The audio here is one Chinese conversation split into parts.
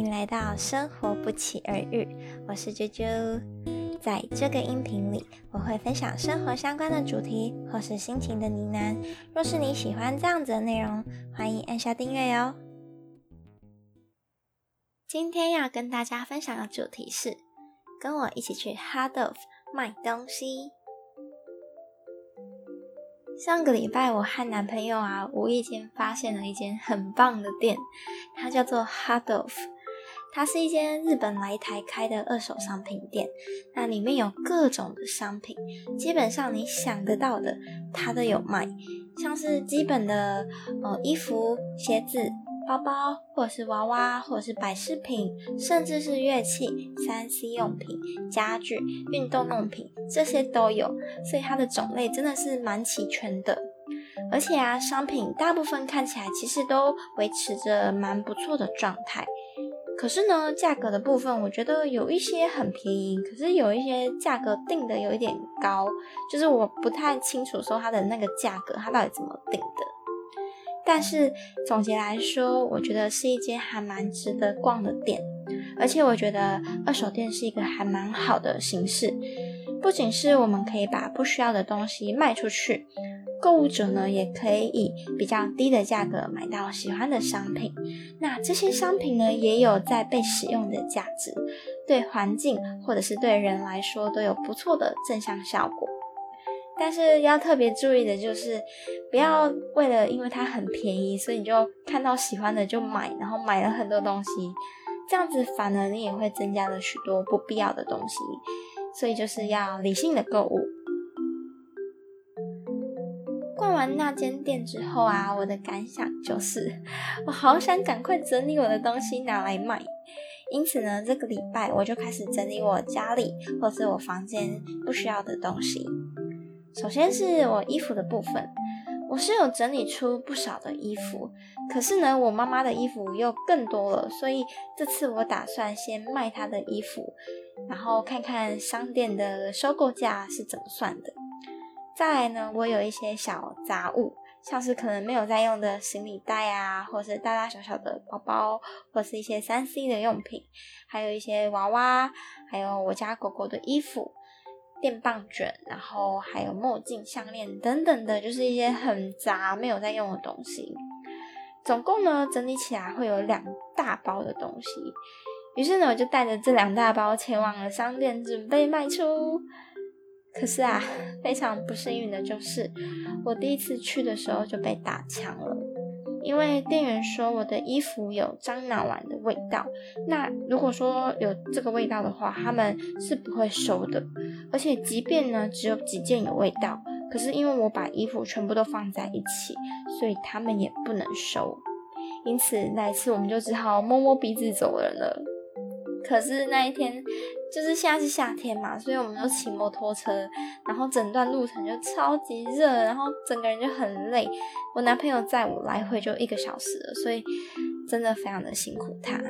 迎来到生活不期而遇，我是啾啾。在这个音频里，我会分享生活相关的主题或是心情的呢喃。若是你喜欢这样子的内容，欢迎按下订阅哟。今天要跟大家分享的主题是，跟我一起去 Hard of 买东西。上个礼拜，我和男朋友啊，无意间发现了一间很棒的店，它叫做 Hard of。它是一间日本来台开的二手商品店，那里面有各种的商品，基本上你想得到的，它都有卖，像是基本的呃衣服、鞋子。包包，或者是娃娃，或者是摆饰品，甚至是乐器、三 C 用品、家具、运动用品，这些都有，所以它的种类真的是蛮齐全的。而且啊，商品大部分看起来其实都维持着蛮不错的状态。可是呢，价格的部分，我觉得有一些很便宜，可是有一些价格定的有一点高，就是我不太清楚说它的那个价格，它到底怎么定的。但是总结来说，我觉得是一间还蛮值得逛的店，而且我觉得二手店是一个还蛮好的形式。不仅是我们可以把不需要的东西卖出去，购物者呢也可以以比较低的价格买到喜欢的商品。那这些商品呢也有在被使用的价值，对环境或者是对人来说都有不错的正向效果。但是要特别注意的就是，不要为了因为它很便宜，所以你就看到喜欢的就买，然后买了很多东西，这样子反而你也会增加了许多不必要的东西。所以就是要理性的购物。逛完那间店之后啊，我的感想就是，我好想赶快整理我的东西拿来卖。因此呢，这个礼拜我就开始整理我家里或者我房间不需要的东西。首先是我衣服的部分，我是有整理出不少的衣服，可是呢，我妈妈的衣服又更多了，所以这次我打算先卖她的衣服，然后看看商店的收购价是怎么算的。再来呢，我有一些小杂物，像是可能没有在用的行李袋啊，或是大大小小的包包，或是一些三 C 的用品，还有一些娃娃，还有我家狗狗的衣服。电棒卷，然后还有墨镜、项链等等的，就是一些很杂没有在用的东西。总共呢，整理起来会有两大包的东西。于是呢，我就带着这两大包前往了商店，准备卖出。可是啊，非常不幸运的就是，我第一次去的时候就被打枪了。因为店员说我的衣服有樟脑丸的味道，那如果说有这个味道的话，他们是不会收的。而且即便呢只有几件有味道，可是因为我把衣服全部都放在一起，所以他们也不能收。因此那一次我们就只好摸摸鼻子走人了。可是那一天。就是现在是夏天嘛，所以我们就骑摩托车，然后整段路程就超级热，然后整个人就很累。我男朋友载我来回就一个小时了，所以真的非常的辛苦他。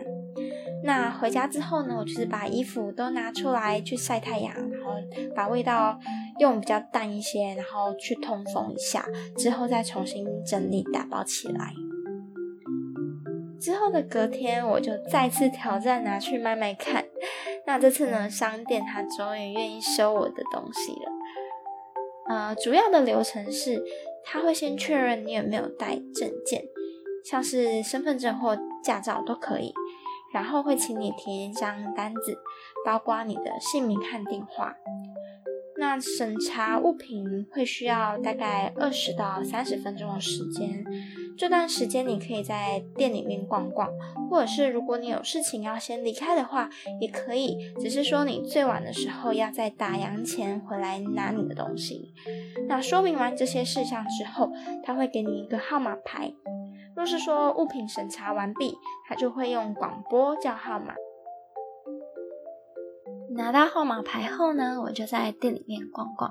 那回家之后呢，我就是把衣服都拿出来去晒太阳，然后把味道用比较淡一些，然后去通风一下，之后再重新整理打包起来。之后的隔天，我就再次挑战拿去卖卖看。那这次呢，商店他终于愿意收我的东西了。呃，主要的流程是，他会先确认你有没有带证件，像是身份证或驾照都可以，然后会请你填一张单子，包括你的姓名和电话。那审查物品会需要大概二十到三十分钟的时间。这段时间你可以在店里面逛逛，或者是如果你有事情要先离开的话，也可以。只是说你最晚的时候要在打烊前回来拿你的东西。那说明完这些事项之后，他会给你一个号码牌。若是说物品审查完毕，他就会用广播叫号码。拿到号码牌后呢，我就在店里面逛逛。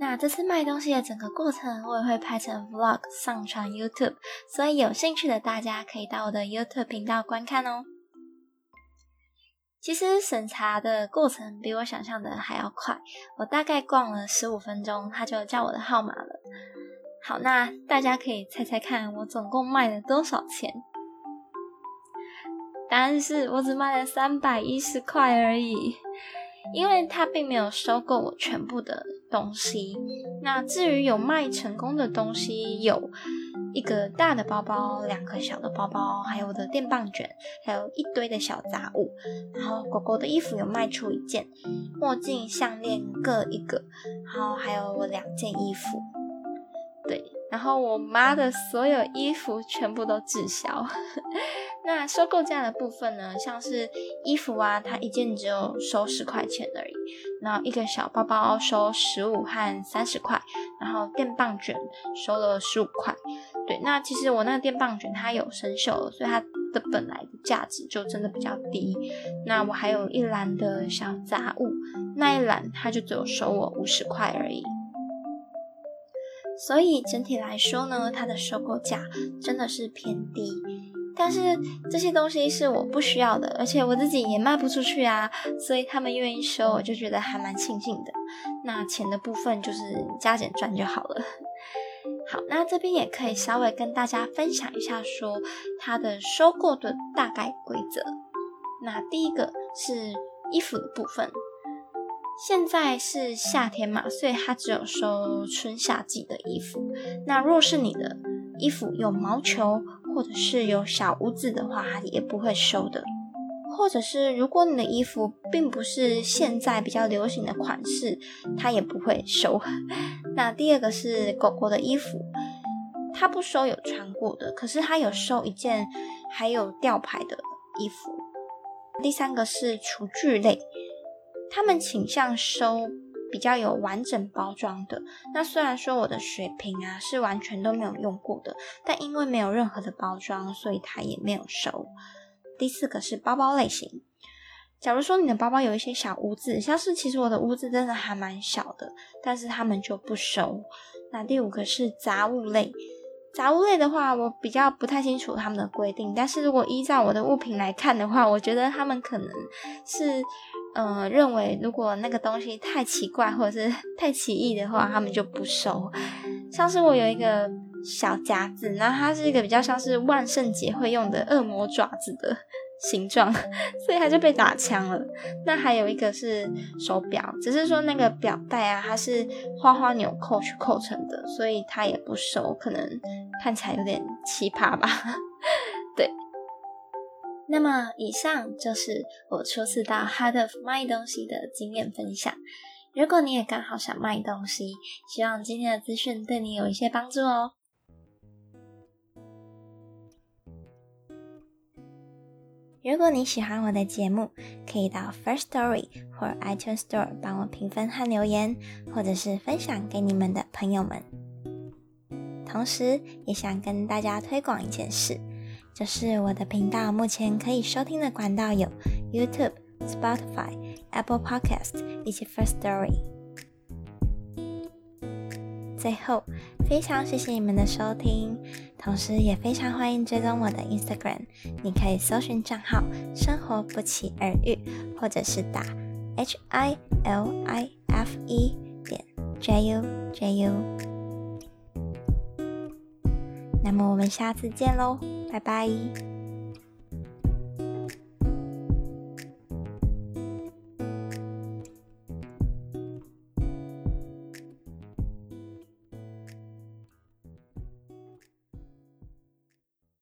那这次卖东西的整个过程，我也会拍成 vlog 上传 YouTube，所以有兴趣的大家可以到我的 YouTube 频道观看哦。其实审查的过程比我想象的还要快，我大概逛了十五分钟，他就叫我的号码了。好，那大家可以猜猜看，我总共卖了多少钱？答案是我只卖了三百一十块而已，因为他并没有收购我全部的东西。那至于有卖成功的东西，有一个大的包包，两个小的包包，还有我的电棒卷，还有一堆的小杂物。然后狗狗的衣服有卖出一件，墨镜、项链各一个，然后还有我两件衣服。对，然后我妈的所有衣服全部都滞销。那收购价的部分呢？像是衣服啊，它一件只有收十块钱而已。然后一个小包包收十五和三十块，然后电棒卷收了十五块。对，那其实我那个电棒卷它有生锈了，所以它的本来的价值就真的比较低。那我还有一篮的小杂物，那一篮它就只有收我五十块而已。所以整体来说呢，它的收购价真的是偏低。但是这些东西是我不需要的，而且我自己也卖不出去啊，所以他们愿意收，我就觉得还蛮庆幸的。那钱的部分就是加减赚就好了。好，那这边也可以稍微跟大家分享一下，说它的收购的大概规则。那第一个是衣服的部分，现在是夏天嘛，所以它只有收春夏季的衣服。那若是你的衣服有毛球，或者是有小污渍的话，它也不会收的。或者是如果你的衣服并不是现在比较流行的款式，它也不会收。那第二个是狗狗的衣服，它不收有穿过的，可是它有收一件还有吊牌的衣服。第三个是厨具类，他们倾向收。比较有完整包装的，那虽然说我的水瓶啊是完全都没有用过的，但因为没有任何的包装，所以它也没有收。第四个是包包类型，假如说你的包包有一些小污渍，像是其实我的污渍真的还蛮小的，但是他们就不收。那第五个是杂物类，杂物类的话，我比较不太清楚他们的规定，但是如果依照我的物品来看的话，我觉得他们可能是。嗯，认为如果那个东西太奇怪或者是太奇异的话，他们就不收。像是我有一个小夹子，然后它是一个比较像是万圣节会用的恶魔爪子的 形状，所以它就被打枪了。那还有一个是手表，只是说那个表带啊，它是花花纽扣去扣成的，所以它也不收，可能看起来有点奇葩吧。对。那么，以上就是我初次到 Hard of 卖东西的经验分享。如果你也刚好想卖东西，希望今天的资讯对你有一些帮助哦。如果你喜欢我的节目，可以到 First Story 或 iTunes Store 帮我评分和留言，或者是分享给你们的朋友们。同时，也想跟大家推广一件事。就是我的频道目前可以收听的管道有 YouTube、Spotify、Apple Podcast 以及 First Story。最后，非常谢谢你们的收听，同时也非常欢迎追踪我的 Instagram，你可以搜寻账号“生活不期而遇”，或者是打 H I L I F E 点 J U J U。那么我们下次见喽！拜拜。